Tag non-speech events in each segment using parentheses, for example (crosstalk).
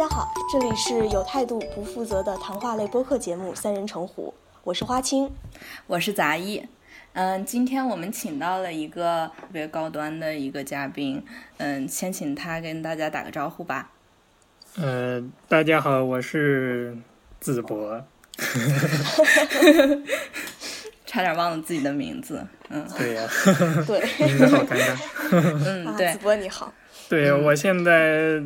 大家好，这里是有态度不负责的谈话类播客节目《三人成虎》，我是花青，我是杂艺。嗯，今天我们请到了一个特别高端的一个嘉宾，嗯，先请他跟大家打个招呼吧。呃，大家好，我是子博。(laughs) 差点忘了自己的名字，嗯，对呀，对，名字好尴尬。嗯，对，子博你好。对，我现在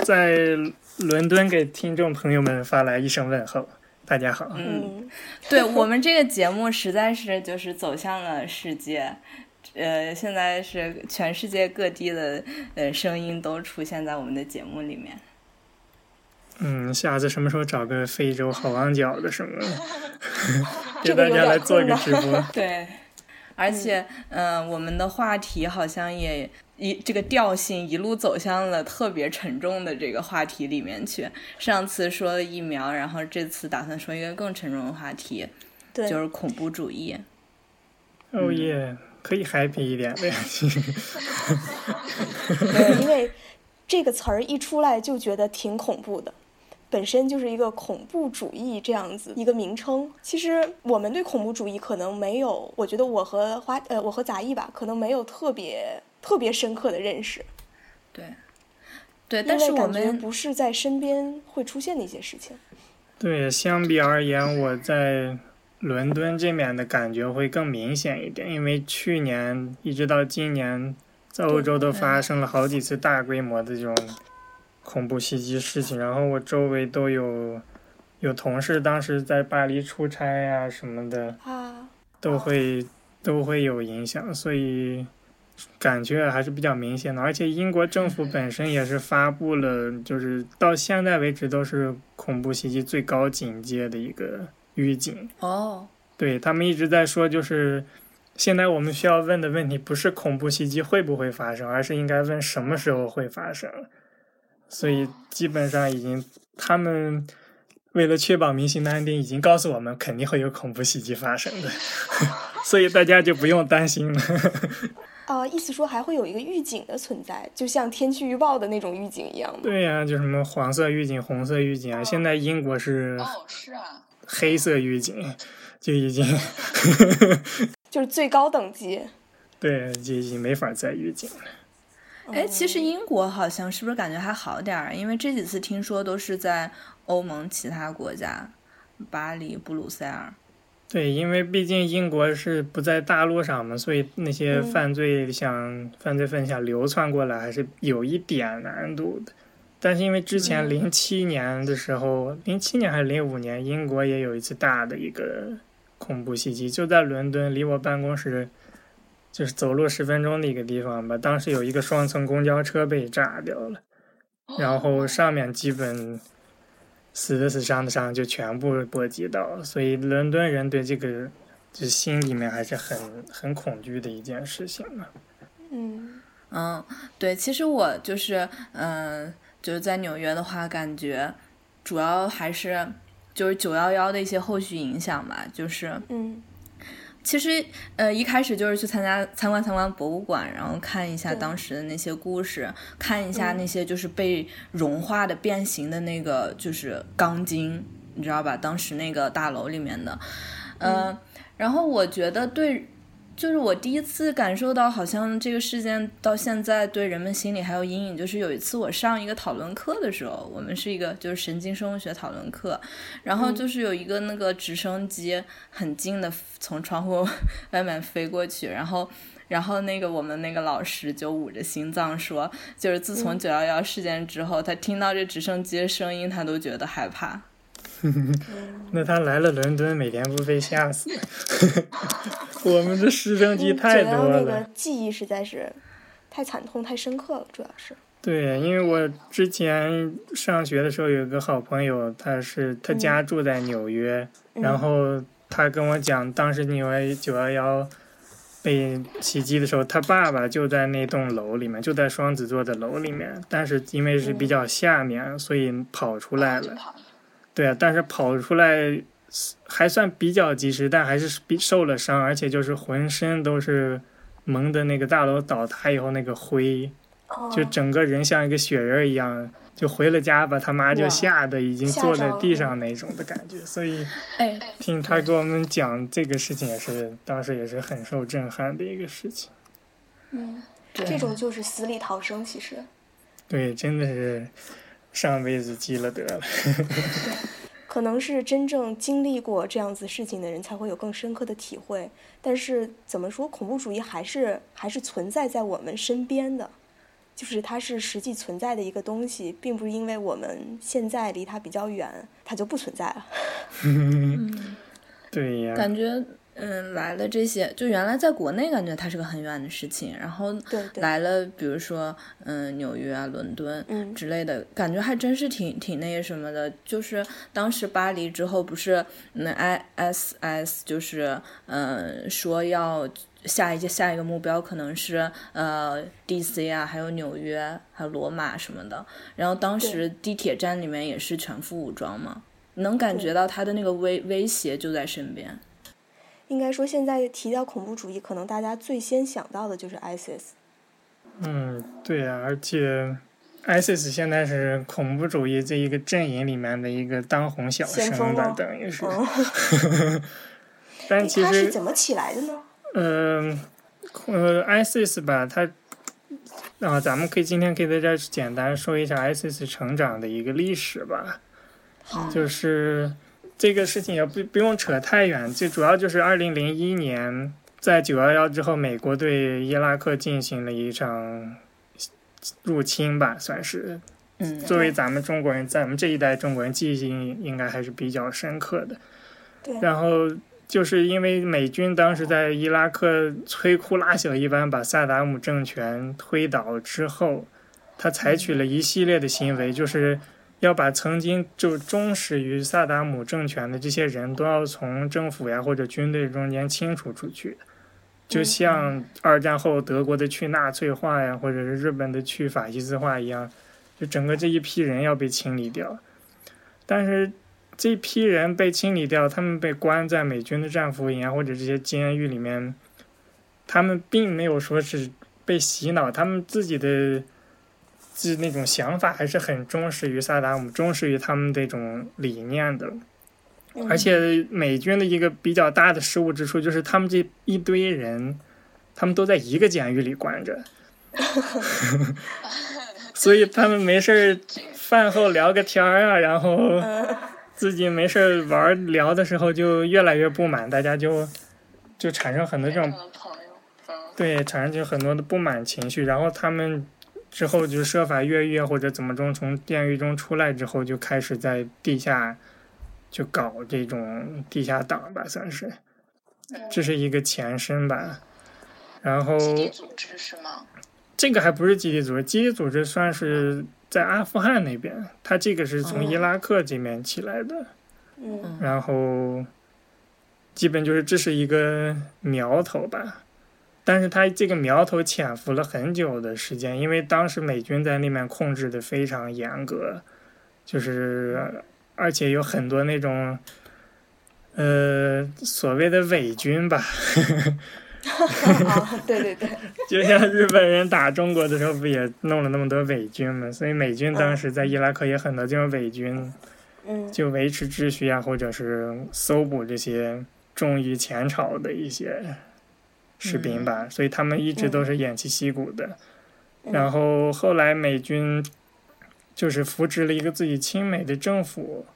在伦敦给听众朋友们发来一声问候，大家好。嗯，对我们这个节目实在是就是走向了世界，呃，现在是全世界各地的呃声音都出现在我们的节目里面。嗯，下次什么时候找个非洲好望角的什么，(laughs) 给大家来做个直播。(laughs) 对，而且嗯，我们的话题好像也一这个调性一路走向了特别沉重的这个话题里面去。上次说了疫苗，然后这次打算说一个更沉重的话题，对就是恐怖主义。哦耶，可以 happy 一点对呀。(laughs) 因为这个词儿一出来就觉得挺恐怖的。本身就是一个恐怖主义这样子一个名称。其实我们对恐怖主义可能没有，我觉得我和花呃我和杂艺吧，可能没有特别特别深刻的认识。对，对，但是我们不是在身边会出现的一些事情。对，相比而言，我在伦敦这边的感觉会更明显一点，因为去年一直到今年，在欧洲都发生了好几次大规模的这种。恐怖袭击事情，然后我周围都有有同事当时在巴黎出差呀什么的，都会都会有影响，所以感觉还是比较明显的。而且英国政府本身也是发布了，就是到现在为止都是恐怖袭击最高警戒的一个预警。哦，对他们一直在说，就是现在我们需要问的问题不是恐怖袭击会不会发生，而是应该问什么时候会发生。所以基本上已经，他们为了确保民心的安定，已经告诉我们肯定会有恐怖袭击发生的，(laughs) 所以大家就不用担心了。啊，意思说还会有一个预警的存在，就像天气预报的那种预警一样对呀，就什么黄色预警、红色预警啊。现在英国是哦，是啊，黑色预警就已经 (laughs) 就是最高等级。对，就已经没法再预警了。哎，其实英国好像是不是感觉还好点儿？因为这几次听说都是在欧盟其他国家，巴黎、布鲁塞尔。对，因为毕竟英国是不在大陆上嘛，所以那些犯罪想犯罪分子想流窜过来还是有一点难度的。但是因为之前零七年的时候，零七年还是零五年，英国也有一次大的一个恐怖袭击，就在伦敦，离我办公室。就是走路十分钟的一个地方吧。当时有一个双层公交车被炸掉了，然后上面基本死的死，伤的伤，就全部波及到。所以伦敦人对这个就心里面还是很很恐惧的一件事情嘛。嗯嗯，对，其实我就是嗯，就是在纽约的话，感觉主要还是就是九幺幺的一些后续影响吧，就是嗯。其实，呃，一开始就是去参加参观参观博物馆，然后看一下当时的那些故事，看一下那些就是被融化的变形的那个就是钢筋，你知道吧？当时那个大楼里面的，嗯，然后我觉得对。就是我第一次感受到，好像这个事件到现在对人们心里还有阴影。就是有一次我上一个讨论课的时候，我们是一个就是神经生物学讨论课，然后就是有一个那个直升机很近的从窗户 (laughs) 外面飞过去，然后然后那个我们那个老师就捂着心脏说，就是自从九幺幺事件之后，他听到这直升机的声音，他都觉得害怕。(laughs) 那他来了伦敦，每天不被吓死？(laughs) 我们的直升机太多了。那个记忆实在是太惨痛、太深刻了，主要是。对，因为我之前上学的时候有一个好朋友，他是他家住在纽约，然后他跟我讲，当时纽约九幺幺被袭击的时候，他爸爸就在那栋楼里面，就在双子座的楼里面，但是因为是比较下面，所以跑出来了。对啊，但是跑出来还算比较及时，但还是比受了伤，而且就是浑身都是蒙的那个大楼倒塌以后那个灰，就整个人像一个雪人一样，就回了家，把他妈就吓得已经坐在地上那种的感觉。所以哎，听他给我们讲这个事情，也是当时也是很受震撼的一个事情。嗯，这种就是死里逃生，其实。对，真的是上辈子积了德了。(laughs) 可能是真正经历过这样子事情的人才会有更深刻的体会。但是怎么说，恐怖主义还是还是存在在我们身边的，就是它是实际存在的一个东西，并不是因为我们现在离它比较远，它就不存在了。(laughs) 对呀，感觉嗯来了这些，就原来在国内感觉它是个很远的事情，然后来了，比如说嗯纽约啊、伦敦嗯之类的，感觉还真是挺挺那个什么的。就是当时巴黎之后，不是那 ISS 就是嗯说要。下一届下一个目标可能是呃 DC 啊，还有纽约，还有罗马什么的。然后当时地铁站里面也是全副武装嘛，能感觉到他的那个威威胁就在身边。应该说，现在提到恐怖主义，可能大家最先想到的就是 ISIS。嗯，对呀，而且 ISIS 现在是恐怖主义这一个阵营里面的一个当红小生吧，等于是。嗯，(laughs) (laughs) 但其实，它是怎么起来的呢？呃，呃，ISIS 吧，它啊，咱们可以今天可以在这儿简单说一下 ISIS 成长的一个历史吧。好，就是这个事情也不不用扯太远，最主要就是二零零一年在九幺幺之后，美国对伊拉克进行了一场入侵吧，算是。嗯。作为咱们中国人，在我们这一代中国人记忆应该还是比较深刻的。对，然后就是因为美军当时在伊拉克摧枯拉朽一般把萨达姆政权推倒之后，他采取了一系列的行为，就是要把曾经就忠实于萨达姆政权的这些人都要从政府呀或者军队中间清除出去。就像二战后德国的去纳粹化呀，或者是日本的去法西斯化一样，就整个这一批人要被清理掉。但是这批人被清理掉，他们被关在美军的战俘营啊，或者这些监狱里面，他们并没有说是被洗脑，他们自己的自那种想法还是很忠实于萨达姆，忠实于他们这种理念的。嗯而且美军的一个比较大的失误之处就是，他们这一堆人，他们都在一个监狱里关着 (laughs) (laughs) 所以他们没事儿饭后聊个天儿啊，然后嗯自己没事儿玩聊的时候就越来越不满，大家就就产生很多这种朋友，嗯，对，产生就很多的不满情绪，然后他们之后就设法越狱啊或者怎么中，从监狱中出来之后，就开始在地下就搞这种地下党吧，算是，这是一个前身吧。然后基地组织是吗？这个还不是基地组织，基地组织算是在阿富汗那边，它这个是从伊拉克这边起来的。嗯然后基本就是这是一个苗头吧，但是他这个苗头潜伏了很久的时间，因为当时美军在那边控制的非常严格，就是而且有很多那种呃所谓的伪军吧，(laughs) 啊，对对对，(laughs) 就像日本人打中国的时候不也弄了那么多伪军嘛，所以美军当时在伊拉克也很多这种伪军。嗯。就维持秩序啊，或者是搜捕这些忠于前朝的一些士兵吧，所以他们一直都是偃旗息鼓的。嗯。然后后来美军就是扶植了一个自己亲美的政府，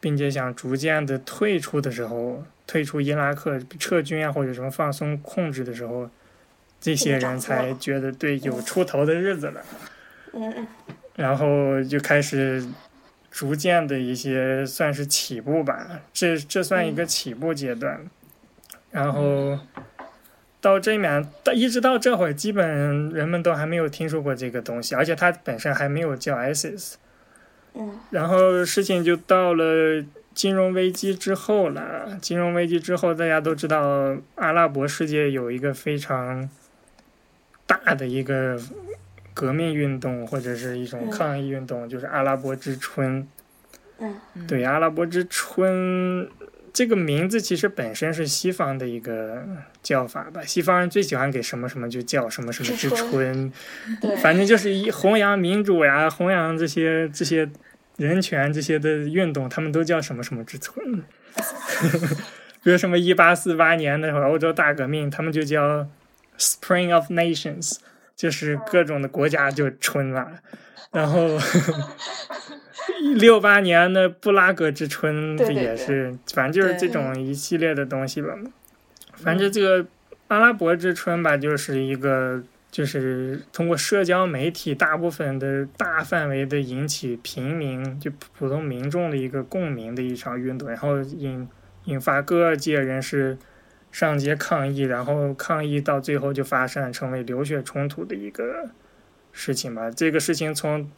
并且想逐渐的退出的时候，退出伊拉克撤军啊，或者什么放松控制的时候，这些人才觉得对有出头的日子了。嗯嗯。然后就开始逐渐的一些算是起步吧，这这算一个起步阶段。然后到这面，到一直到这会儿，基本人们都还没有听说过这个东西，而且它本身还没有叫 ISIS。嗯然后事情就到了金融危机之后了。金融危机之后，大家都知道，阿拉伯世界有一个非常大的一个革命运动，或者是一种嗯抗议运动，就是阿拉伯之春。嗯对，阿拉伯之春这个名字其实本身是西方的一个叫法吧，西方人最喜欢给什么什么就叫什么什么之之春春，对，反正就是一弘扬民主呀，弘扬这些这些人权这些的运动，他们都叫什么什么之春。(laughs) 比如什么一八四八年的欧洲大革命，他们就叫 Spring of Nations，就是各种的国家就春了。然后 (laughs) 六八年的布拉格之春，这对对对也是，反正就是这种一系列的东西吧。反正这个阿拉伯之春吧，就是一个就是通过社交媒体大部分的大范围的引起平民就普通民众的一个共鸣的一场运动，然后引引发各界人士上街抗议，然后抗议到最后就发生成为流血冲突的一个事情吧。这个事情从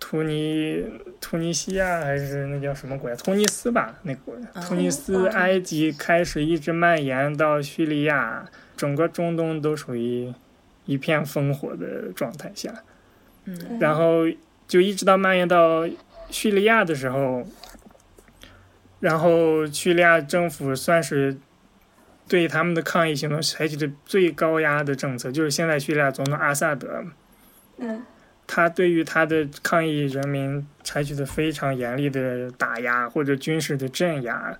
突尼突尼西亚还是那叫什么国家？突尼斯吧，那国家。突尼斯、哦埃及开始一直蔓延到叙利亚，整个中东都属于一片烽火的状态下。嗯然后就一直到蔓延到叙利亚的时候，然后叙利亚政府算是对他们的抗议行动采取的最高压的政策，就是现在叙利亚总统阿萨德，嗯他对于他的抗议人民采取的非常严厉的打压或者军事的镇压，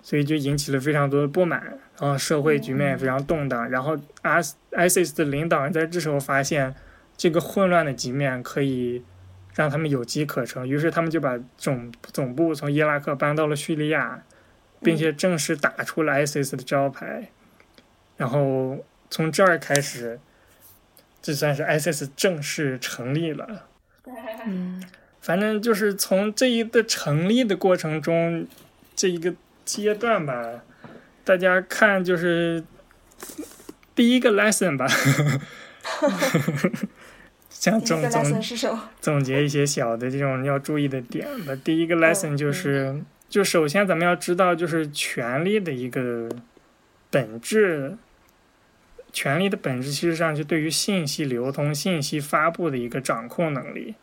所以就引起了非常多的不满，然后社会局面也非常动荡。然后 IS ISIS 的领导人在这时候发现这个混乱的局面可以让他们有机可乘，于是他们就把总总部从伊拉克搬到了叙利亚，并且正式打出了 ISIS 的招牌。然后从这儿开始，这算是 ISIS 正式成立了。嗯反正就是从这一个成立的过程中，这一个阶段吧，大家看就是第一个 lesson 吧，(laughs) 像第一个总总？总结一些小的这种要注意的点吧。第一个 lesson 就是，就首先咱们要知道，就是权力的一个本质。权力的本质其实上是对于信息流通、信息发布的一个掌控能力。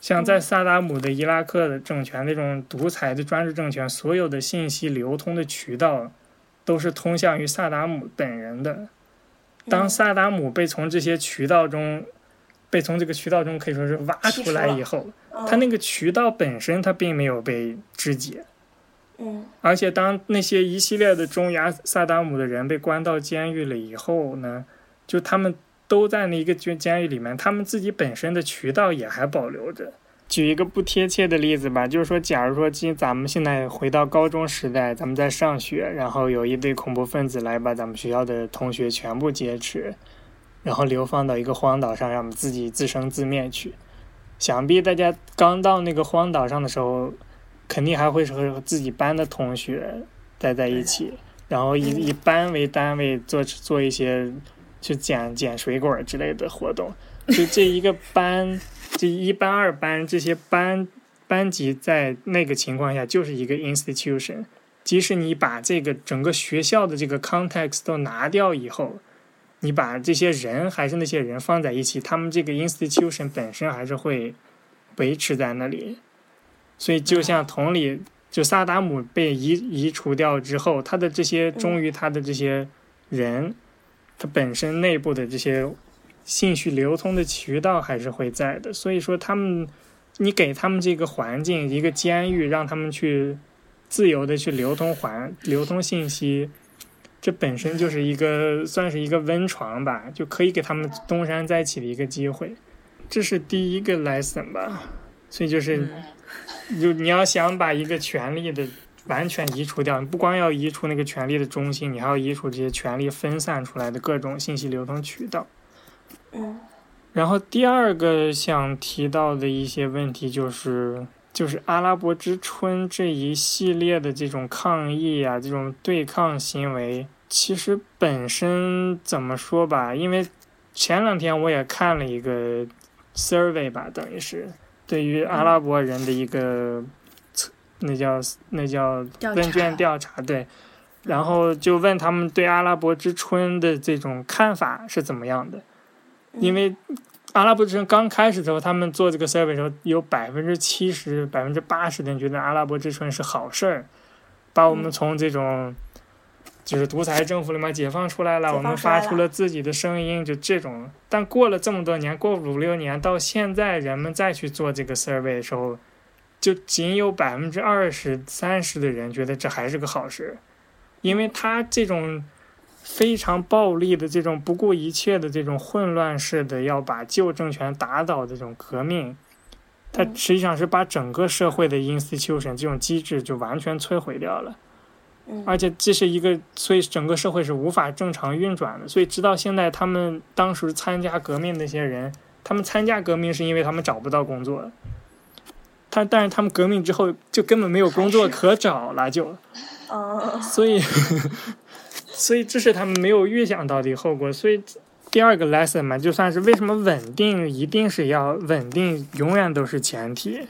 像在萨达姆的伊拉克的政权那种独裁的专制政权，所有的信息流通的渠道都是通向于萨达姆本人的。当萨达姆被从这些渠道中，被从这个渠道中可以说是挖出来以后，他那个渠道本身他并没有被肢解，嗯而且当那些一系列的中亚萨达姆的人被关到监狱了以后呢，就他们都在那一个监监狱里面，他们自己本身的渠道也还保留着。举一个不贴切的例子吧，就是说，假如说今咱们现在回到高中时代，咱们在上学，然后有一堆恐怖分子来把咱们学校的同学全部劫持，然后流放到一个荒岛上，让我们自己自生自灭去。想必大家刚到那个荒岛上的时候，肯定还会是和自己班的同学待在一起，然后以以班为单位做做一些去捡捡水果之类的活动。就这一个班，(laughs) 这一班二班这些班班级在那个情况下就是一个 institution。即使你把这个整个学校的这个 context 都拿掉以后，你把这些人还是那些人放在一起，他们这个 institution 本身还是会维持在那里。所以就像同理，就萨达姆被移移除掉之后，他的这些忠于他的这些人，他本身内部的这些信息流通的渠道还是会在的。所以说，他们你给他们这个环境，一个监狱，让他们去自由的去流通环流通信息，这本身就是一个算是一个温床吧，就可以给他们东山再起的一个机会。这是第一个 lesson 吧。所以就是，(laughs) 就你要想把一个权力的完全移除掉，你不光要移除那个权力的中心，你还要移除这些权力分散出来的各种信息流通渠道。嗯然后第二个想提到的一些问题就是，就是阿拉伯之春这一系列的这种抗议啊，这种对抗行为，其实本身怎么说吧，因为前两天我也看了一个 survey 吧，等于是对于阿拉伯人的一个测，那叫那叫问卷调查，对，然后就问他们对阿拉伯之春的这种看法是怎么样的。因为阿拉伯之春刚开始的时候，他们做这个 survey 的时候，有百分之七十、百分之八十的人觉得阿拉伯之春是好事儿，把我们从这种就是独裁政府里面解放出来了，我们发出了自己的声音，就这种。但过了这么多年，过五六年，到现在人们再去做这个 survey 的时候，就仅有百分之二十三十的人觉得这还是个好事，因为他这种非常暴力的这种不顾一切的这种混乱式的要把旧政权打倒的这种革命。它实际上是把整个社会的 institution 这种机制就完全摧毁掉了，而且这是一个，所以整个社会是无法正常运转的。所以直到现在，他们当时参加革命那些人，他们参加革命是因为他们找不到工作，他但是他们革命之后就根本没有工作可找了，就，所以，(laughs) 所以这是他们没有预想到的后果，所以。第二个 lesson 嘛，就算是为什么稳定一定是要稳定，永远都是前提。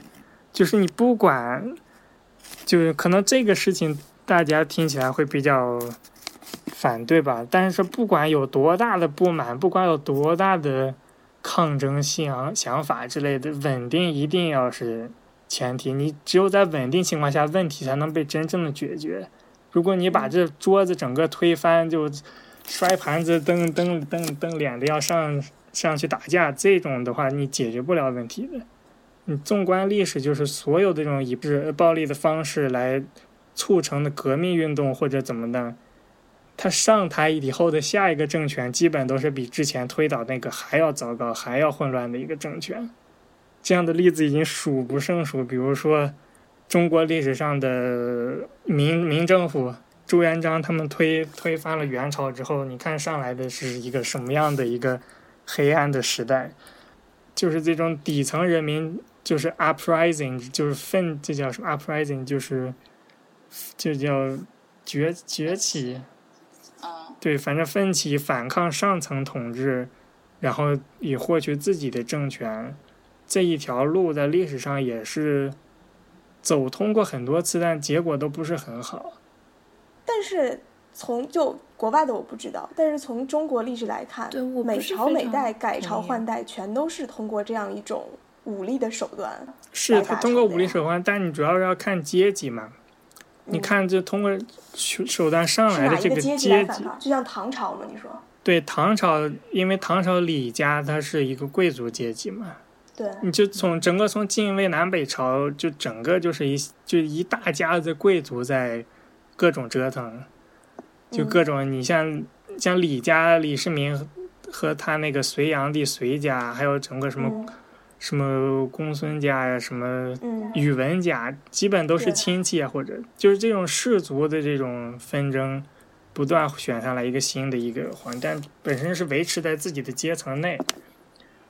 就是你不管，就是可能这个事情大家听起来会比较反对吧，但是不管有多大的不满，不管有多大的抗争想想法之类的，稳定一定要是前提。你只有在稳定情况下，问题才能被真正的解决。如果你把这桌子整个推翻，就。摔盘子、蹬蹬蹬蹬脸的要上上去打架，这种的话你解决不了问题的。你纵观历史，就是所有的这种以暴力的方式来促成的革命运动或者怎么的，他上台以后的下一个政权基本都是比之前推倒那个还要糟糕、还要混乱的一个政权。这样的例子已经数不胜数。比如说，中国历史上的民民政府。朱元璋他们推推翻了元朝之后，你看上来的是一个什么样的一个黑暗的时代？就是这种底层人民就是 uprising，就是奋，这叫什么 uprising？就是就叫崛崛起。对，反正奋起反抗上层统治，然后以获取自己的政权，这一条路在历史上也是走通过很多次，但结果都不是很好。但是从就国外的我不知道，但是从中国历史来看，每朝每代改朝换代全都是通过这样一种武力的手段。是他通过武力手段，但你主要是要看阶级嘛？你看就通过手段上来的这个阶级，就像唐朝嘛？你说？对，唐朝因为唐朝李家他是一个贵族阶级嘛？对。你就从整个从晋魏南北朝，就整个就是一就一大家子贵族在。各种折腾，就各种你像像李家李世民和他那个隋炀帝隋家，还有整个什么什么公孙家呀，什么宇文家，基本都是亲戚啊，或者就是这种氏族的这种纷争，不断选上来一个新的一个皇，但本身是维持在自己的阶层内，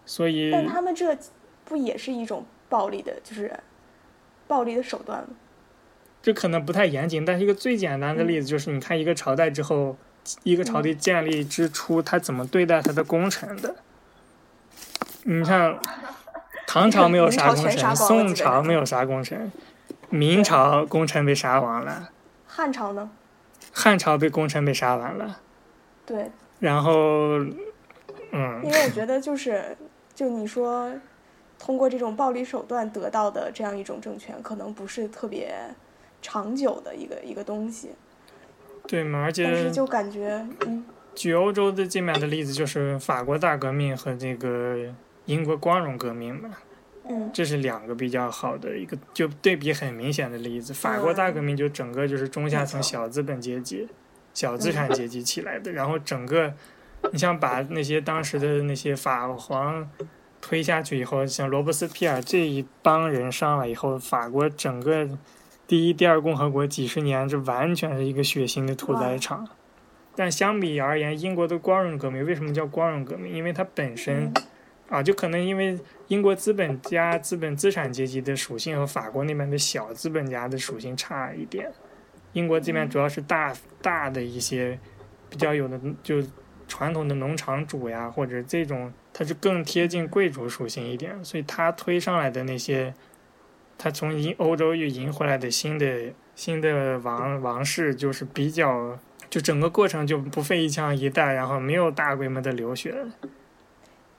所以但他们这不也是一种暴力的，就是暴力的手段吗？这可能不太严谨，但是一个最简单的例子就是，你看一个朝代之后，一个朝代建立之初，他怎么对待他的功臣的？你看，唐朝没有杀功臣，(laughs) 宋朝没有杀功臣，明朝功臣被杀完了。汉朝呢？汉朝被功臣被杀完了。对。然后，嗯。因为我觉得就是，就你说，通过这种暴力手段得到的这样一种政权，可能不是特别。长久的一个一个东西，对嘛？而且，但是就感觉，嗯，举欧洲的这面的例子，就是法国大革命和这个英国光荣革命嘛，嗯，这是两个比较好的一个就对比很明显的例子。法国大革命就整个就是中下层小资本阶级、小资产阶级起来的，然后整个，你像把那些当时的那些法皇推下去以后，像罗伯斯庇尔这一帮人上来以后，法国整个。第一、第二共和国几十年，这完全是一个血腥的屠宰场。但相比而言，英国的光荣革命为什么叫光荣革命？因为它本身，啊，就可能因为英国资本家、资本资产阶级的属性和法国那边的小资本家的属性差一点。英国这边主要是大大的一些比较有的就传统的农场主呀，或者这种，它是更贴近贵族属性一点，所以他推上来的那些。他从赢欧洲又赢回来的新的新的王王室，就是比较，就整个过程就不费一枪一弹，然后没有大规模的流血。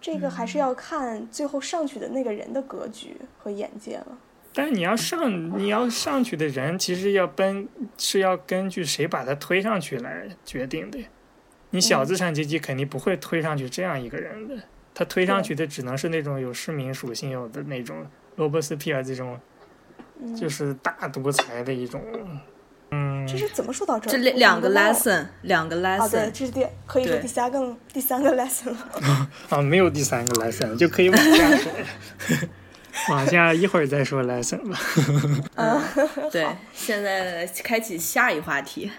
这个还是要看最后上去的那个人的格局和眼界了。但是你要上你要上去的人，其实要奔是要根据谁把他推上去来决定的。你小资产阶级肯定不会推上去这样一个人的，他推上去的只能是那种有市民属性有的那种罗伯斯皮尔这种，就是大独裁的一种。嗯，这是怎么说到这儿？这两两个 lesson，两个啊，对，lesson，这是第可以说第三个第三个 lesson 了。(laughs) 啊，没有第三个 lesson 就可以往下说了。(laughs) 往下一会儿再说 lesson 吧。(laughs) 嗯，对，现在开启下一话题。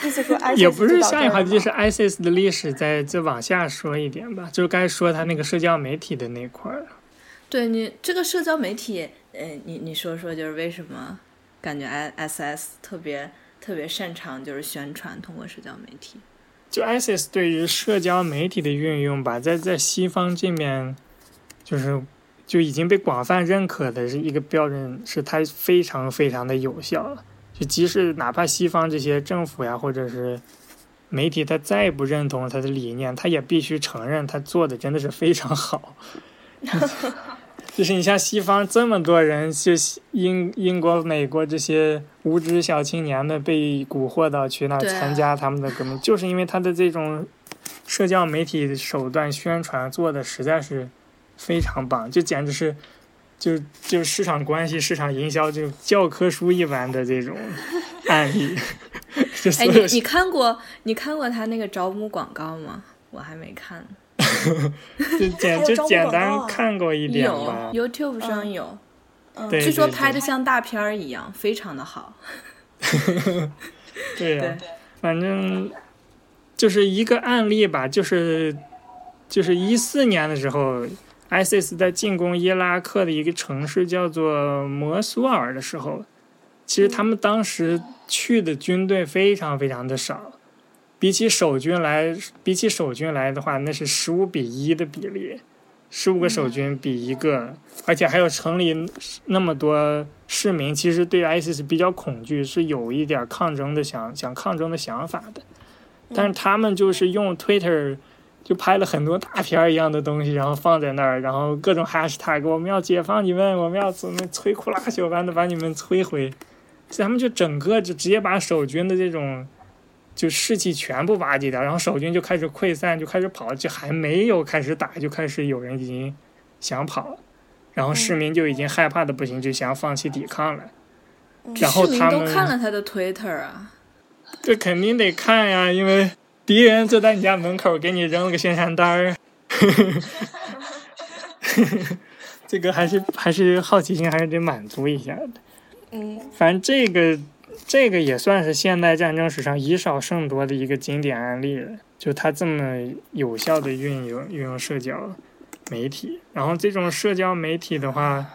ISIS 也不是下一话题，就是 ISIS 的历史，再再往下说一点吧，就是该说他那个社交媒体的那块儿了。对你这个社交媒体，呃，你你说说，就是为什么感觉 I S S 特别特别擅长就是宣传通过社交媒体？就 I S S 对于社交媒体的运用吧，在在西方这面，就是就已经被广泛认可的是一个标准，是它非常非常的有效了。就即使哪怕西方这些政府呀，或者是媒体，他再不认同他的理念，他也必须承认他做的真的是非常好。(laughs) 就是你像西方这么多人，就英英国、美国这些无知小青年们被蛊惑到去那参加他们的革命，就是因为他的这种社交媒体手段宣传做的实在是非常棒，就简直是就就市场关系、市场营销这种教科书一般的这种 (laughs) 案例。(laughs) 哎，你你看过你看过他那个招募广告吗？我还没看。(laughs) 就简就简单看过一点有吧。YouTube 上嗯。有，嗯。据说拍的像大片儿一样，非常的好。对呀、对。反正就是一个案例吧，就是就是一四年的时候，ISIS 在进攻伊拉克的一个城市叫做摩苏尔的时候，其实他们当时去的军队非常非常的少，比起守军来，比起守军来的话，那是十五比一的比例，十五个守军比一个，而且还有城里那么多市民，其实对 ISIS 比较恐惧，是有一点抗争的想想抗争的想法的，但是他们就是用 Twitter 就拍了很多大片儿一样的东西，然后放在那儿，然后各种 hashtag，我们要解放你们，我们要怎么摧枯拉朽般的把你们摧毁，所以他们就整个就直接把守军的这种就士气全部瓦解掉，然后守军就开始溃散，就开始跑，就还没有开始打，就开始有人已经想跑了，然后市民就已经害怕的不行，就想放弃抵抗了。然后他们看了他的 Twitter 啊，这肯定得看呀，因为敌人就在你家门口给你扔了个宣传单儿，(laughs) (laughs) 这个还是还是好奇心还是得满足一下的。嗯。反正这个这个也算是现代战争史上以少胜多的一个经典案例了，就它这么有效的运用运用社交媒体，然后这种社交媒体的话。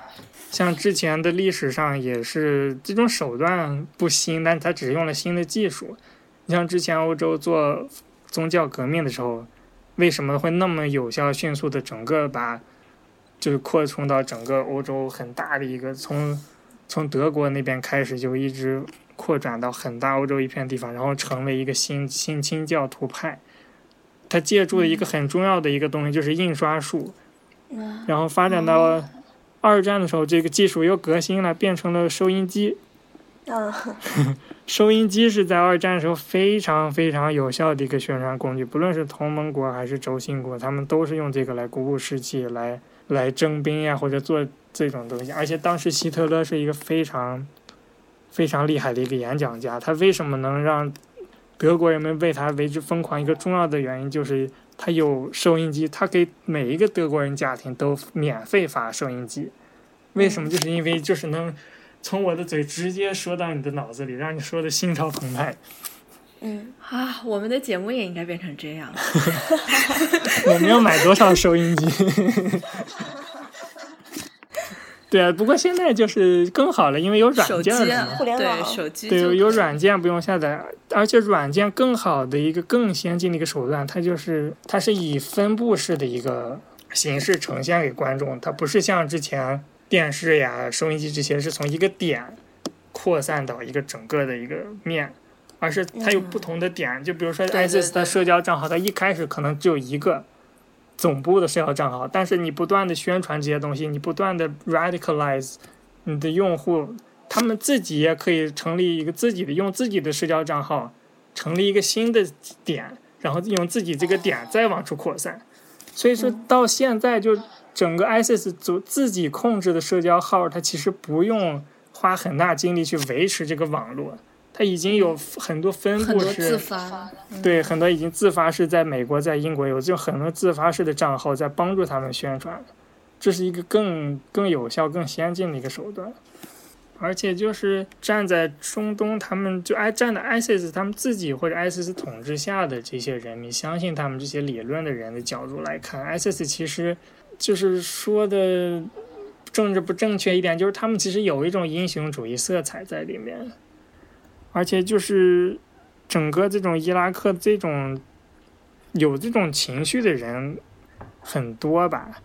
像之前的历史上也是这种手段不新，但是它只用了新的技术。你像之前欧洲做宗教革命的时候，为什么会那么有效、迅速的整个把就是扩充到整个欧洲很大的一个从从德国那边开始就一直扩展到很大欧洲一片地方，然后成为一个新新清教徒派。他借助了一个很重要的一个东西，就是印刷术，嗯然后发展到了二战的时候，这个技术又革新了，变成了收音机。嗯 (laughs) 收音机是在二战时候非常非常有效的一个宣传工具，不论是同盟国还是轴心国，他们都是用这个来鼓舞士气，来来征兵呀，或者做这种东西。而且当时希特勒是一个非常非常厉害的一个演讲家，他为什么能让德国人们为他为之疯狂？一个重要的原因就是他有收音机，他给每一个德国人家庭都免费发收音机。为什么？就是因为就是能从我的嘴直接说到你的脑子里，让你说的心潮澎湃。嗯，啊，我们的节目也应该变成这样。(laughs) 我们要买多少收音机？对啊，不过现在就是更好了，因为有软件了嘛。互联网对手机对，有软件不用下载，而且软件更好的一个更先进的一个手段，它就是它是以分布式的一个形式呈现给观众，它不是像之前电视呀、收音机这些是从一个点扩散到一个整个的一个面，而是它有不同的点，就比如说 ISIS 的社交账号，它一开始可能只有一个。总部的社交账号，但是你不断的宣传这些东西，你不断的 radicalize 你的用户他们自己也可以成立一个自己的，用自己的社交账号成立一个新的点，然后用自己这个点再往出扩散。所以说到现在，就整个 ISIS 组自己控制的社交号，它其实不用花很大精力去维持这个网络，它已经有很多分布是自发的，对，很多已经自发式在美国、在英国有就很多自发式的账号在帮助他们宣传，这是一个更更有效、更先进的一个手段。而且就是站在中东，他们就爱站在 ISIS 他们自己或者 ISIS 统治下的这些人民，相信他们这些理论的人的角度来看，ISIS 其实就是说的政治不正确一点，就是他们其实有一种英雄主义色彩在里面，而且就是整个这种伊拉克这种有这种情绪的人很多吧，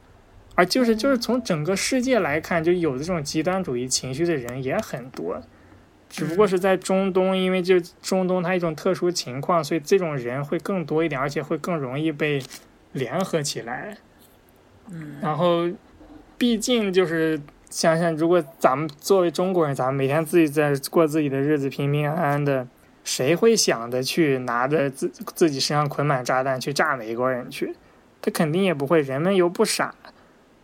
而就是就是从整个世界来看，就有这种极端主义情绪的人也很多，只不过是在中东，因为就中东它一种特殊情况，所以这种人会更多一点，而且会更容易被联合起来。嗯，然后，毕竟就是想想，如果咱们作为中国人，咱们每天自己在过自己的日子，平平安安的，谁会想着去拿着自自己身上捆满炸弹去炸美国人去？他肯定也不会。人们又不傻，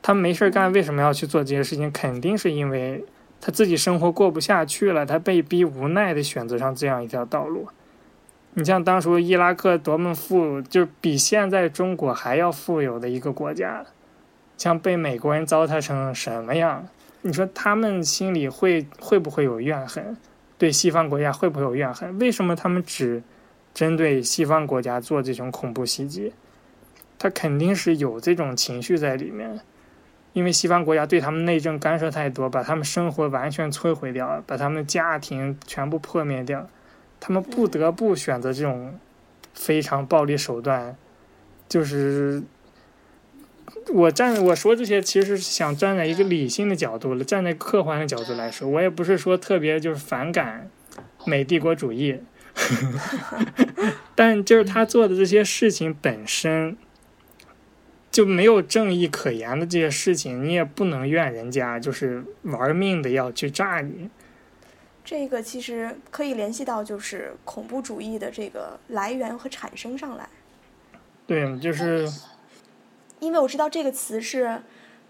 他没事干，为什么要去做这些事情？肯定是因为他自己生活过不下去了，他被逼无奈的选择上这样一条道路。你像当初伊拉克多么富，就比现在中国还要富有的一个国家，像被美国人糟蹋成什么样？你说他们心里会会不会有怨恨？对西方国家会不会有怨恨？为什么他们只针对西方国家做这种恐怖袭击？他肯定是有这种情绪在里面，因为西方国家对他们内政干涉太多，把他们生活完全摧毁掉，把他们的家庭全部破灭掉，他们不得不选择这种非常暴力手段，就是。我站我说这些，其实是想站在一个理性的角度，站在客观的角度来说。我也不是说特别就是反感美帝国主义，(laughs) 但就是他做的这些事情本身就没有正义可言的这些事情，你也不能怨人家，就是玩命的要去炸你。这个其实可以联系到就是恐怖主义的这个来源和产生上来。对，就是因为我知道这个词是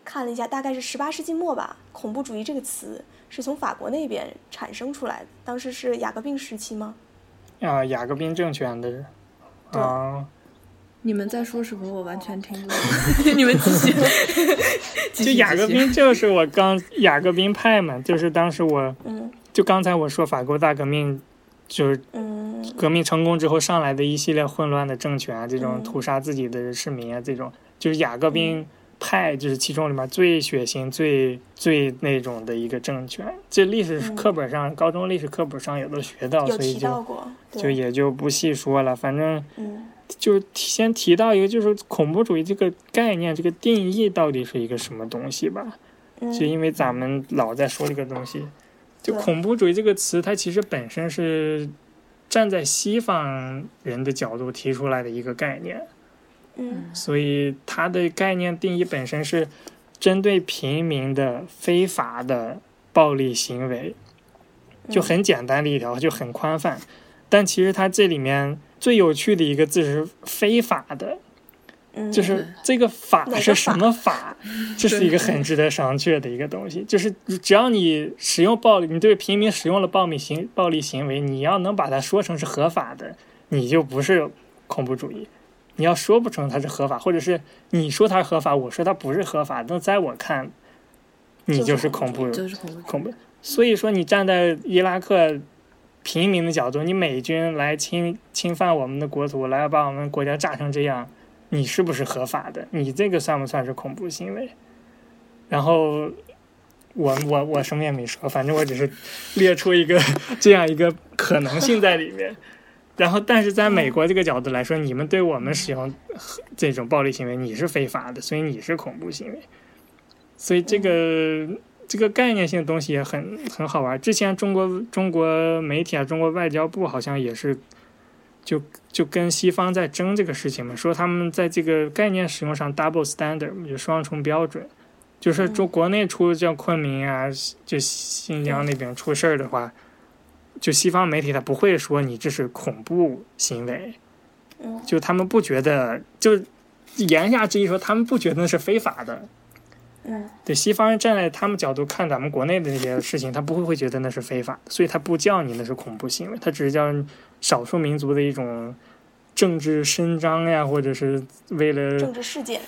看了一下，大概是十八世纪末吧。恐怖主义这个词是从法国那边产生出来的，当时是雅各宾时期吗？啊，雅各宾政权的啊，你们在说什么？我完全听不懂。(laughs) (laughs) 你们 (laughs) 继续。就雅各宾就是我刚雅各宾派嘛，就是当时我嗯就刚才我说法国大革命，就是嗯革命成功之后上来的一系列混乱的政权啊，这种嗯屠杀自己的市民啊，这种就是雅各宾派，就是其中里面最血腥、最最那种的一个政权。这历史嗯课本上，高中历史课本上也都学到，所以就就，也就不细说了。反正嗯就提先提到一个，就是恐怖主义这个概念，这个定义到底是一个什么东西吧？嗯就因为咱们老在说这个东西，就恐怖主义这个词，它其实本身是站在西方人的角度提出来的一个概念，嗯所以它的概念定义本身是针对平民的非法的暴力行为，就很简单的一条，就很宽泛。但其实它这里面最有趣的一个字是“非法的”，嗯，就是这个法是什么法？(laughs) 这是一个很值得商榷的一个东西。就是只要你使用暴力，你对平民使用了暴力行暴力行为，你要能把它说成是合法的，你就不是恐怖主义。你要说不成它是合法，或者是你说它合法，我说它不是合法，那在我看，你就就是恐怖就是恐怖恐怖。所以说，你站在伊拉克平民的角度，你美军来侵侵犯我们的国土，来把我们国家炸成这样，你是不是合法的？你这个算不算是恐怖行为？然后我我我什么也没说，反正我只是列出一个这样一个可能性在里面。然后，但是在美国这个角度来说，你们对我们使用这种暴力行为，你是非法的，所以你是恐怖行为。所以这个这个概念性的东西也很很好玩。之前中国中国媒体啊，中国外交部好像也是就就跟西方在争这个事情嘛，说他们在这个概念使用上 double standard，就双重标准。就是中国内出像昆明啊，就新疆那边出事儿的话，就西方媒体他不会说你这是恐怖行为，嗯就他们不觉得，就言下之意说他们不觉得那是非法的。嗯对西方人站在他们角度看咱们国内的那些事情，他不会会觉得那是非法，所以他不叫你那是恐怖行为，他只是叫少数民族的一种政治伸张呀，或者是为了政治事件，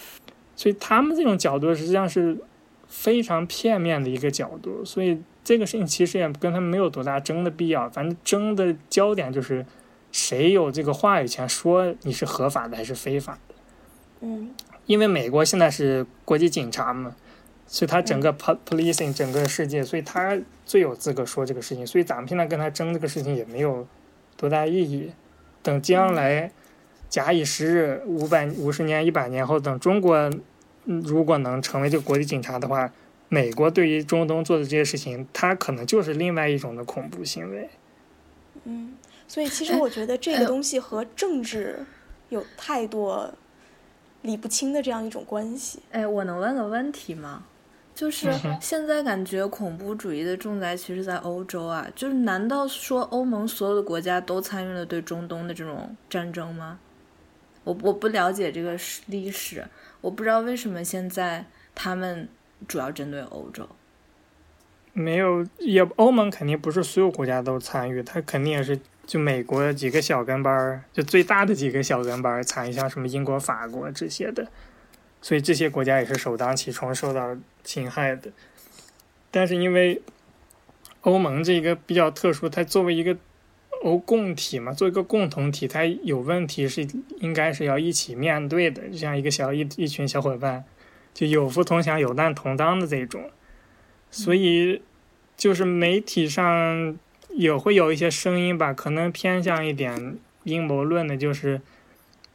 所以他们这种角度实际上是非常片面的一个角度，所以这个事情其实也跟他们没有多大争的必要，反正争的焦点就是谁有这个话语权，说你是合法的还是非法的。嗯因为美国现在是国际警察嘛，所以他整个 po- policing 整个世界，所以他最有资格说这个事情，所以咱们现在跟他争这个事情也没有多大意义。等将来假以时日，五百五十年、一百年后，等中国嗯如果能成为这个国际警察的话，美国对于中东做的这些事情，它可能就是另外一种的恐怖行为。嗯，所以其实哎我觉得这哎个东西和政治有太多理不清的这样一种关系。哎，我能问个问题吗？就是现在感觉恐怖主义的重灾区是在欧洲啊，就是难道说欧盟所有的国家都参与了对中东的这种战争吗？我我不了解这个史历史，我不知道为什么现在他们主要针对欧洲。没有，也欧盟肯定不是所有国家都参与，它肯定也是就美国几个小跟班儿，就最大的几个小跟班儿参与，像什么英国、法国这些的，所以这些国家也是首当其冲受到侵害的。但是因为欧盟这个比较特殊，它作为一个欧共体嘛，作为一个共同体，它有问题是应该是要一起面对的，就像一个小一一群小伙伴，就有福同享、有难同当的这种。所以，就是媒体上也会有一些声音吧，可能偏向一点阴谋论的，就是，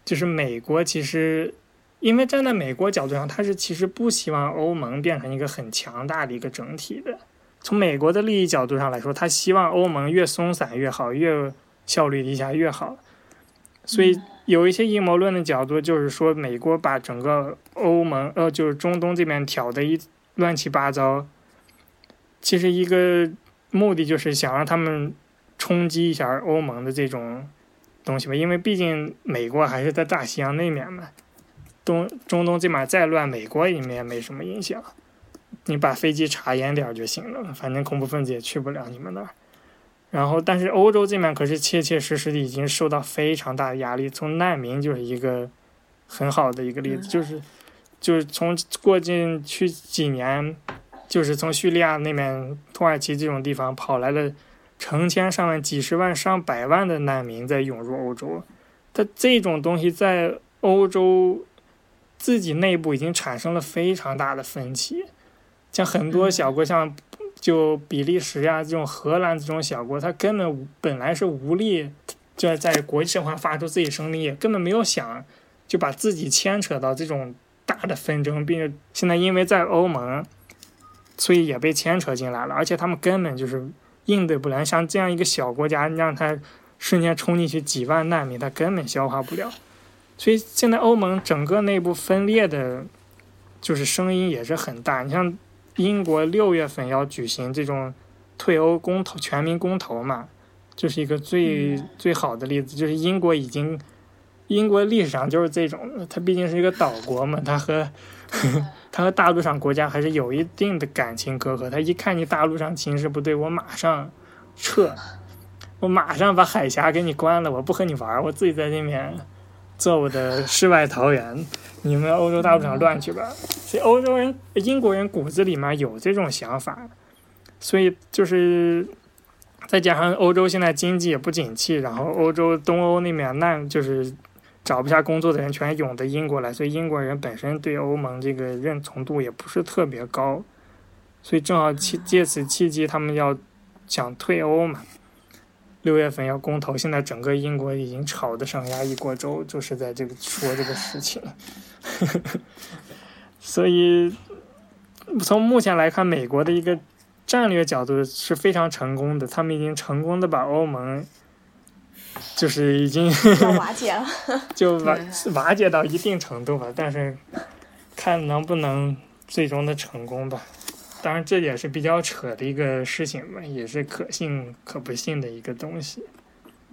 就是美国其实，因为站在美国角度上，他是其实不希望欧盟变成一个很强大的一个整体的。从美国的利益角度上来说，他希望欧盟越松散越好，越效率低下越好。所以有一些阴谋论的角度，就是说美国把整个欧盟，呃，就是中东这边挑的一乱七八糟。其实一个目的就是想让他们冲击一下欧盟的这种东西吧，因为毕竟美国还是在大西洋那面嘛，东中东这边再乱，美国里面没什么影响，你把飞机查严点儿就行了，反正恐怖分子也去不了你们那儿。然后，但是欧洲这边可是切切实实的已经受到非常大的压力，从难民就是一个很好的一个例子，就是就是从过进去几年。就是从叙利亚那边、土耳其这种地方跑来了成千上万、几十万、上百万的难民在涌入欧洲，它这种东西在欧洲自己内部已经产生了非常大的分歧。像很多小国，像就比利时呀、这种荷兰这种小国，它根本本来是无力，就在国际社会发出自己声音，也根本没有想就把自己牵扯到这种大的纷争，并且现在因为在欧盟。所以也被牵扯进来了，而且他们根本就是应对不来。像这样一个小国家，你让他瞬间冲进去几万难民，他根本消化不了。所以现在欧盟整个内部分裂的，就是声音也是很大。你像英国六月份要举行这种退欧公投、全民公投嘛，就是一个最、嗯、最好的例子。就是英国已经，英国历史上就是这种，它毕竟是一个岛国嘛，(laughs) 它和。(laughs) 它和大陆上国家还是有一定的感情隔阂。他一看你大陆上情势不对，我马上撤，我马上把海峡给你关了，我不和你玩，我自己在那边做我的世外桃源。你们欧洲大陆上乱去吧。所以欧洲人、英国人骨子里面有这种想法，所以就是再加上欧洲现在经济也不景气，然后欧洲东欧那边那就是。找不下工作的人全涌到英国来，所以英国人本身对欧盟这个认同度也不是特别高，所以正好借借此契机，他们要想退欧嘛。六月份要公投，现在整个英国已经吵得上下一锅粥，就是在这个说这个事情。(laughs) 所以从目前来看，美国的一个战略角度是非常成功的，他们已经成功的把欧盟。就是已经瓦解了，(laughs) 就瓦瓦解到一定程度吧，但是看能不能最终的成功吧。当然，这也是比较扯的一个事情吧，也是可信可不信的一个东西。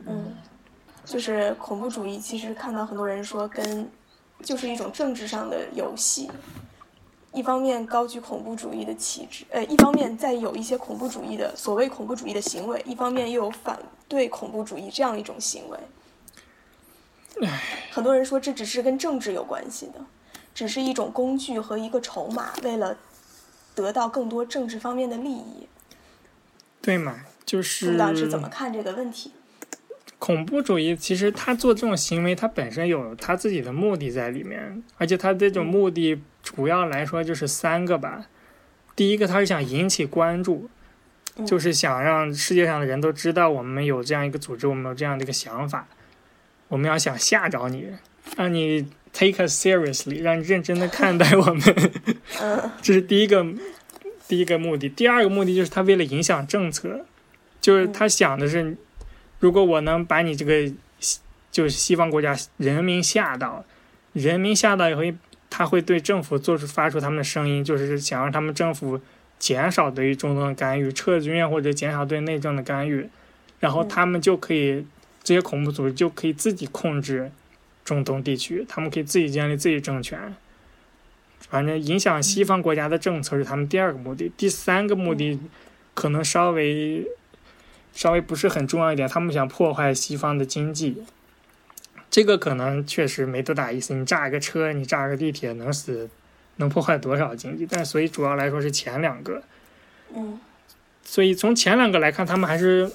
嗯，就是恐怖主义，其实看到很多人说跟就是一种政治上的游戏。一方面高举恐怖主义的旗帜，呃，一方面在有一些恐怖主义的所谓恐怖主义的行为，一方面又有反对恐怖主义这样一种行为。很多人说这只是跟政治有关系的，只是一种工具和一个筹码，为了得到更多政治方面的利益。对嘛？就是组长是怎么看这个问题？恐怖主义其实他做这种行为，他本身有他自己的目的在里面，而且他这种目的主要来说就是三个吧。第一个，他是想引起关注，就是想让世界上的人都知道我们有这样一个组织，我们有这样的一个想法，我们要想吓着你，让你 take us seriously，让你认真的看待我们。(laughs) 这是第一个第一个目的。第二个目的就是他为了影响政策，就是他想的是。如果我能把你这个，就是西方国家人民吓到，人民吓到以后，他会对政府做出发出他们的声音，就是想让他们政府减少对于中东的干预，撤军或者减少对内政的干预，然后他们就可以这些恐怖组织就可以自己控制中东地区，他们可以自己建立自己政权。反正影响西方国家的政策是他们第二个目的，第三个目的可能稍微。稍微不是很重要一点，他们想破坏西方的经济，这个可能确实没多大意思。你炸一个车，你炸个地铁，能死，能破坏多少经济？但所以主要来说是前两个，嗯，所以从前两个来看，他们还是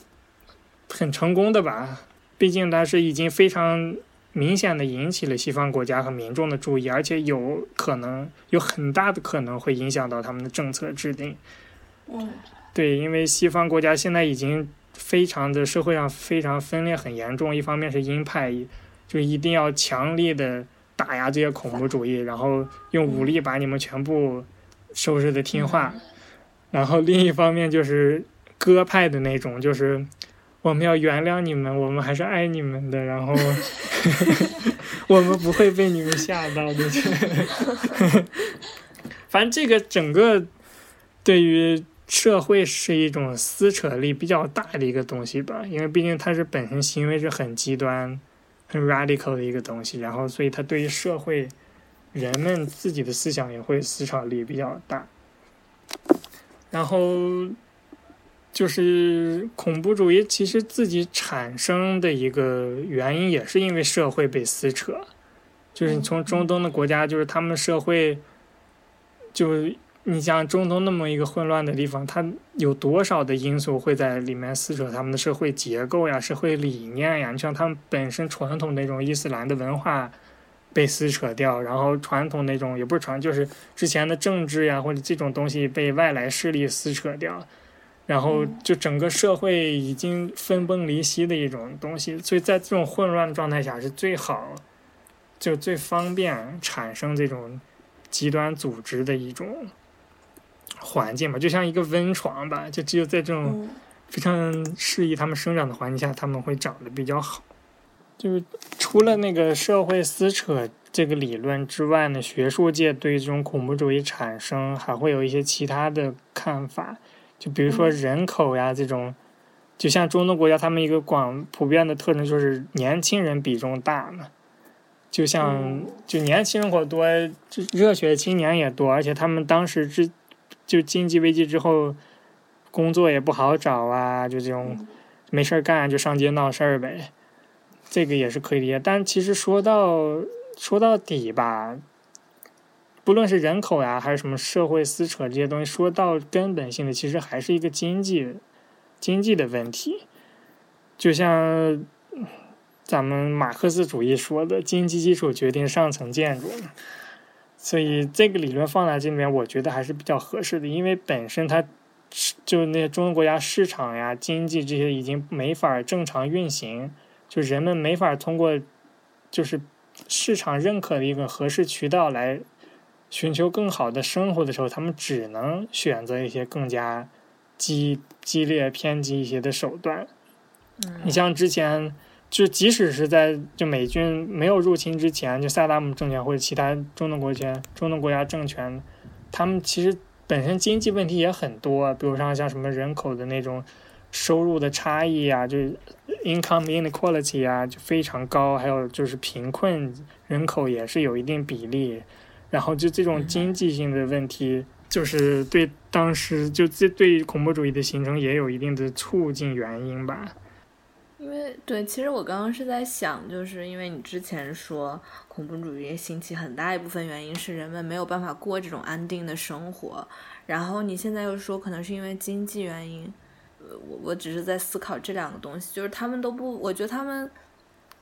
很成功的吧？毕竟它是已经非常明显的引起了西方国家和民众的注意，而且有可能有很大的可能会影响到他们的政策制定。嗯，对，因为西方国家现在已经。非常的社会上非常分裂很严重，一方面是鹰派，就一定要强力的打压这些恐怖主义，然后用武力把你们全部收拾的听话，(laughs) 然后另一方面就是鸽派的那种，就是我们要原谅你们，我们还是爱你们的，然后 (laughs) (laughs) 我们不会被你们吓到的。反正这个整个对于。社会是一种撕扯力比较大的一个东西吧，因为毕竟它是本身行为是很极端、很 radical 的一个东西，然后所以它对于社会人们自己的思想也会撕扯力比较大。然后就是恐怖主义其实自己产生的一个原因也是因为社会被撕扯，就是你从中东的国家，就是他们社会就。你像中东那么一个混乱的地方，它有多少的因素会在里面撕扯他们的社会结构呀、社会理念呀？你像他们本身传统那种伊斯兰的文化被撕扯掉，然后传统那种也不是传，就是之前的政治呀或者这种东西被外来势力撕扯掉，然后就整个社会已经分崩离析的一种东西。所以在这种混乱状态下是最好，就最方便产生这种极端组织的一种。环境嘛，就像一个温床吧，就只有在这种非常适宜他们生长的环境下，他们会长得比较好。就是除了那个社会撕扯这个理论之外呢，学术界对这种恐怖主义产生还会有一些其他的看法。就比如说人口呀这种，就像中东国家，他们一个广普遍的特征就是年轻人比重大嘛。就像就年轻人口多，热血青年也多，而且他们当时之就经济危机之后，工作也不好找啊，就这种没事儿干就上街闹事儿呗，这个也是可以理解。但其实说到说到底吧，不论是人口呀，还是什么社会撕扯这些东西，说到根本性的，其实还是一个经济经济的问题。就像咱们马克思主义说的，经济基础决定上层建筑。所以这个理论放在这里面，我觉得还是比较合适的，因为本身它，就那些中国国家市场呀、经济这些已经没法正常运行，就人们没法通过，就是市场认可的一个合适渠道来寻求更好的生活的时候，他们只能选择一些更加激激烈、偏激一些的手段。你像之前。就即使是在就美军没有入侵之前，就萨达姆政权或者其他中东国家、中东国家政权他们其实本身经济问题也很多，比如像像什么人口的那种收入的差异啊，就是 income inequality 啊，就非常高，还有就是贫困人口也是有一定比例，然后就这种经济性的问题，就是对当时就这对恐怖主义的形成也有一定的促进原因吧。因为对，其实我刚刚是在想，就是因为你之前说恐怖主义兴起很大一部分原因是人们没有办法过这种安定的生活，然后你现在又说可能是因为经济原因，呃，我我只是在思考这两个东西，就是他们都不，我觉得他们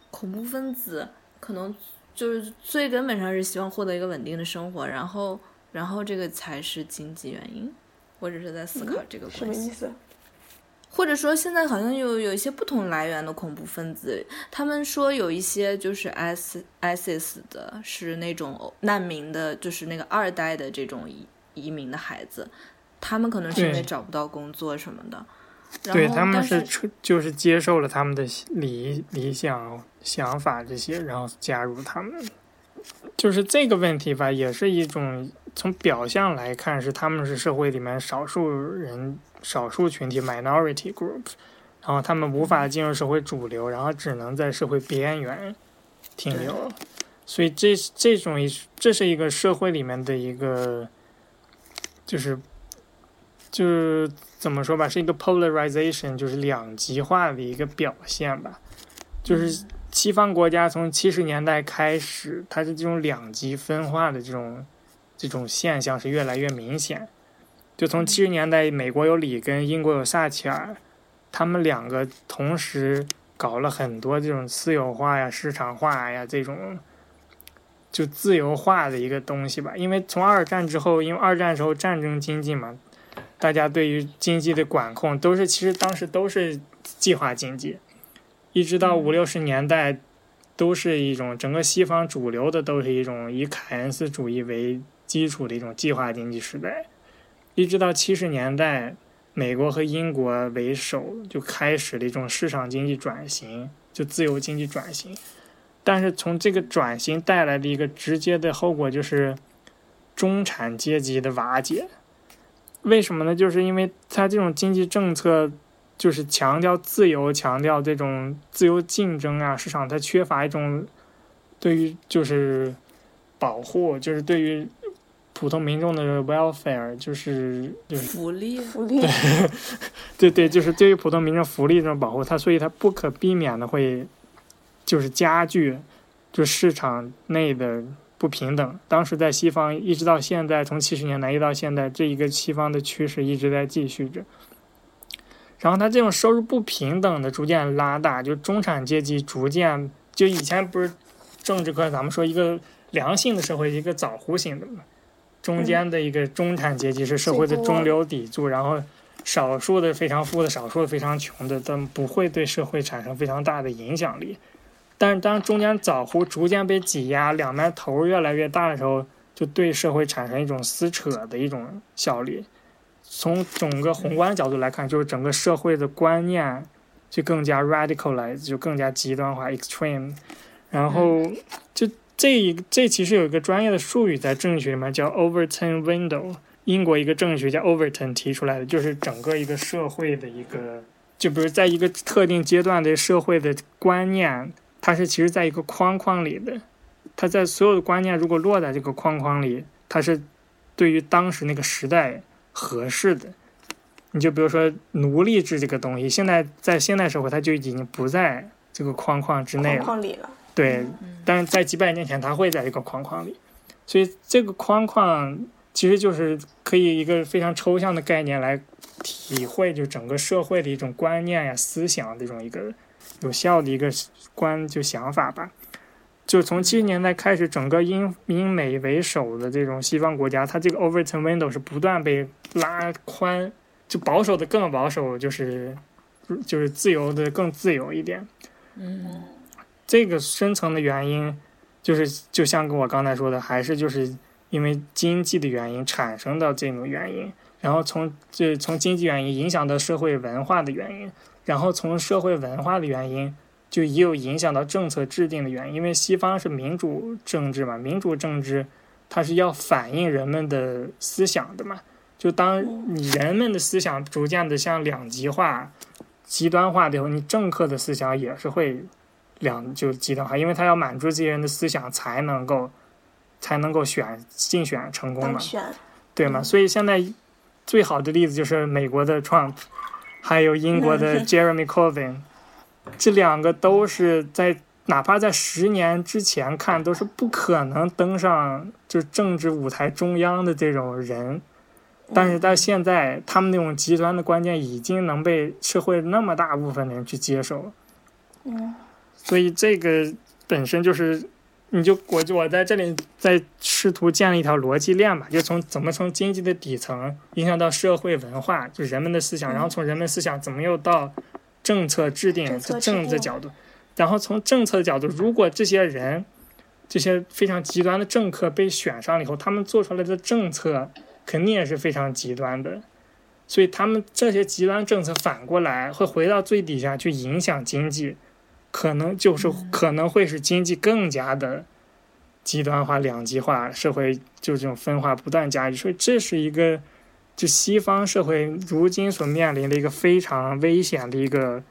恐怖分子可能就是最根本上是希望获得一个稳定的生活，然后然后这个才是经济原因，我只是在思考这个什么关系。意思？或者说，现在好像有有一些不同来源的恐怖分子，他们说有一些就是 IS ISIS 的，是那种难民的，就是那个二代的这种移移民的孩子，他们可能是因为找不到工作什么的。然后对他们但是就是接受了他们的理理想想法这些，然后加入他们。就是这个问题吧，也是一种从表象来看，是他们是社会里面少数人、少数群体 （minority group），然后他们无法进入社会主流，然后只能在社会边缘停留。所以这这种一这是一个社会里面的一个，就是就是怎么说吧，是一个 polarization，就是两极化的一个表现吧。就是西方国家从七十年代开始，它是这种两极分化的这种这种现象是越来越明显。就从七十年代，美国有里根，英国有撒切尔，他们两个同时搞了很多这种私有化呀、市场化呀这种就自由化的一个东西吧。因为从二战之后，因为二战时候战争经济嘛，大家对于经济的管控都是其实当时都是计划经济，一直到五六十年代，都是一种整个西方主流的都是一种以凯恩斯主义为基础的一种计划经济时代，一直到七十年代，美国和英国为首就开始了一种市场经济转型，就自由经济转型。但是从这个转型带来的一个直接的后果就是中产阶级的瓦解。为什么呢？就是因为它这种经济政策就是强调自由，强调这种自由竞争啊，市场它缺乏一种对于就是保护，就是对于普通民众的 welfare，就是就是福利，福利，(laughs) 对。对，就是对于普通民众福利这种保护，它所以它不可避免的会就是加剧就市场内的不平等。当时在西方一直到现在，从七十年代一直到现在，这一个西方的趋势一直在继续着。然后它这种收入不平等的逐渐拉大，就中产阶级逐渐就以前不是政治课咱们说一个良性的社会，一个枣弧形的嘛，中间的一个中产阶级是社会的中流砥柱，然后少数的非常富的，少数的非常穷的，但不会对社会产生非常大的影响力。但是当中间枣核逐渐被挤压，两边头儿越来越大的时候，就对社会产生一种撕扯的一种效力。从整个宏观角度来看，就是整个社会的观念就更加 radicalize，就更加极端化 extreme。然后就这一这其实有一个专业的术语在政治学里面叫 Overton window，英国一个政治学家 Overton 提出来的，就是整个一个社会的一个，就比如在一个特定阶段的社会的观念，它是其实在一个框框里的，它在所有的观念如果落在这个框框里，它是对于当时那个时代合适的。你就比如说奴隶制这个东西，现在在现代社会，它就已经不在这个框框之内。了。对，但是在几百年前，它会在一个框框里，所以这个框框其实就是可以一个非常抽象的概念来体会，就整个社会的一种观念呀、思想这种一个有效的一个观就想法吧。就从七十年代开始，整个英英美为首的这种西方国家，它这个 Overton window 是不断被拉宽，就保守的更保守，就是就是自由的更自由一点。嗯这个深层的原因，就是就像跟我刚才说的，还是就是因为经济的原因产生的这种原因，然后从这从经济原因影响到社会文化的原因，然后从社会文化的原因，就也有影响到政策制定的原因。因为西方是民主政治嘛，民主政治它是要反映人们的思想的嘛。就当你人们的思想逐渐的向两极化、极端化的时候，你政客的思想也是会两就极端化，因为他要满足这些人的思想才能够才能够选竞选成功嘛，对吗？所以现在最好的例子就是美国的 Trump，还有英国的 Jeremy Corbyn，这两个都是在哪怕在十年之前看都是不可能登上就政治舞台中央的这种人。但是到现在，他们那种极端的观念已经能被社会那么大部分人去接受，嗯，所以这个本身就是，你就我就我在这里在试图建立一条逻辑链吧，就从怎么从经济的底层影响到社会文化，就人们的思想，然后从人们思想怎么又到政策制定政治角度，然后从政策的角度，如果这些人这些非常极端的政客被选上了以后，他们做出来的政策。肯定也是非常极端的，所以他们这些极端政策反过来会回到最底下去影响经济，可能就是可能会使经济更加的极端化、两极化，社会就这种分化不断加剧。所以这是一个就西方社会如今所面临的一个非常危险的一个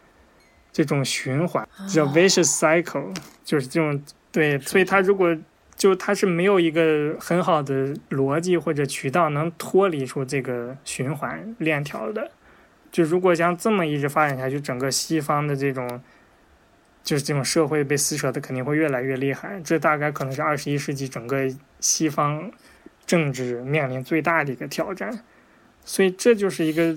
这种循环，叫 vicious cycle，就是这种对。所以他如果就它是没有一个很好的逻辑或者渠道能脱离出这个循环链条的。就如果像这么一直发展下去，整个西方的这种，就是这种社会被撕扯的肯定会越来越厉害。这大概可能是二十一世纪整个西方政治面临最大的一个挑战。所以这就是一个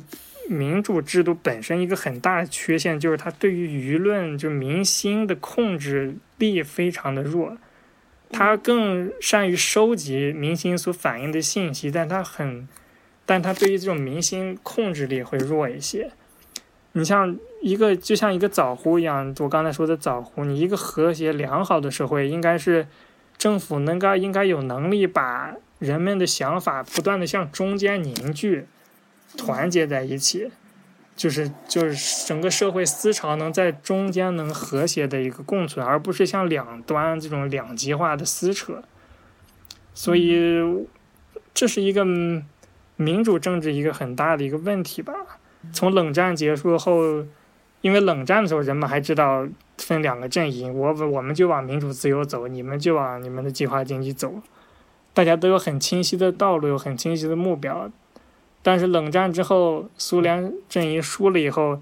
民主制度本身一个很大的缺陷，就是它对于舆论就民心的控制力非常的弱。它更善于收集民心所反映的信息，但它很，但它对于这种民心控制力会弱一些。你像一个，就像一个枣核一样，我刚才说的枣核，你一个和谐良好的社会，应该是政府能够应该有能力把人们的想法不断的向中间凝聚，团结在一起。就是就是整个社会思潮能在中间能和谐的一个共存，而不是像两端这种两极化的撕扯。所以这是一个民主政治一个很大的一个问题吧。从冷战结束后，因为冷战的时候人们还知道分两个阵营，我我们就往民主自由走，你们就往你们的计划经济走，大家都有很清晰的道路，有很清晰的目标。但是冷战之后，苏联阵营输了以后，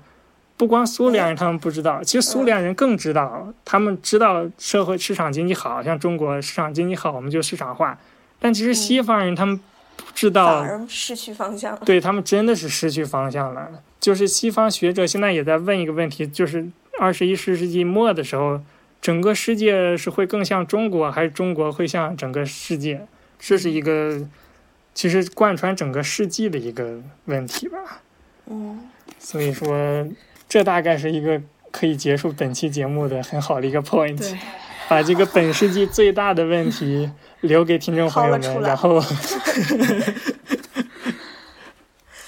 不光苏联人他们不知道，其实苏联人更知道，他们知道社会市场经济好像中国市场经济好，我们就市场化。但其实西方人他们不知道，失去方向。对他们真的是失去方向了。就是西方学者现在也在问一个问题，就是二十一世纪末的时候，整个世界是会更像中国，还是中国会像整个世界？这是一个。其实贯穿整个世纪的一个问题吧，嗯，所以说这大概是一个可以结束本期节目的很好的一个 point，把这个本世纪最大的问题留给听众朋友们，然后。(laughs)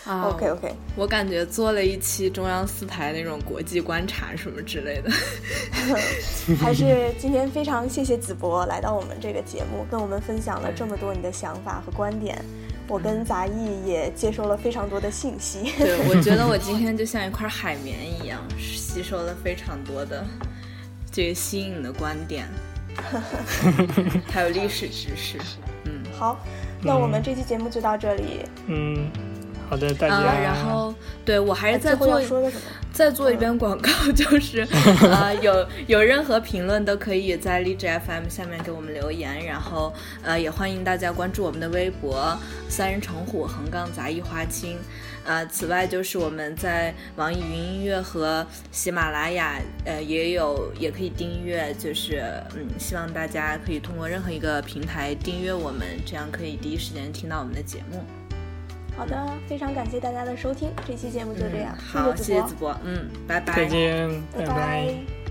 啊，OK OK，我感觉做了一期中央四台那种国际观察什么之类的，(laughs) 还是今天非常谢谢子博来到我们这个节目，跟我们分享了这么多你的想法和观点，我跟杂艺也接收了非常多的信息。对，我觉得我今 (laughs) 天就像一块海绵一样，吸收了非常多的这个新颖的观点，(laughs) 还有历史知识。嗯，好，那我们这期节目就到这里。嗯。好的，大家。然后，对我还是再做再做一遍广告，就是 (laughs) 呃，有有任何评论都可以在荔枝 FM 下面给我们留言，然后呃，也欢迎大家关注我们的微博“三人成虎横杠杂艺花青”。呃，此外就是我们在网易云音乐和喜马拉雅呃也有也可以订阅，就是嗯，希望大家可以通过任何一个平台订阅我们，这样可以第一时间听到我们的节目。好的，非常感谢大家的收听，这期节目就这样。好，谢谢子博，嗯，拜拜，再见，拜拜。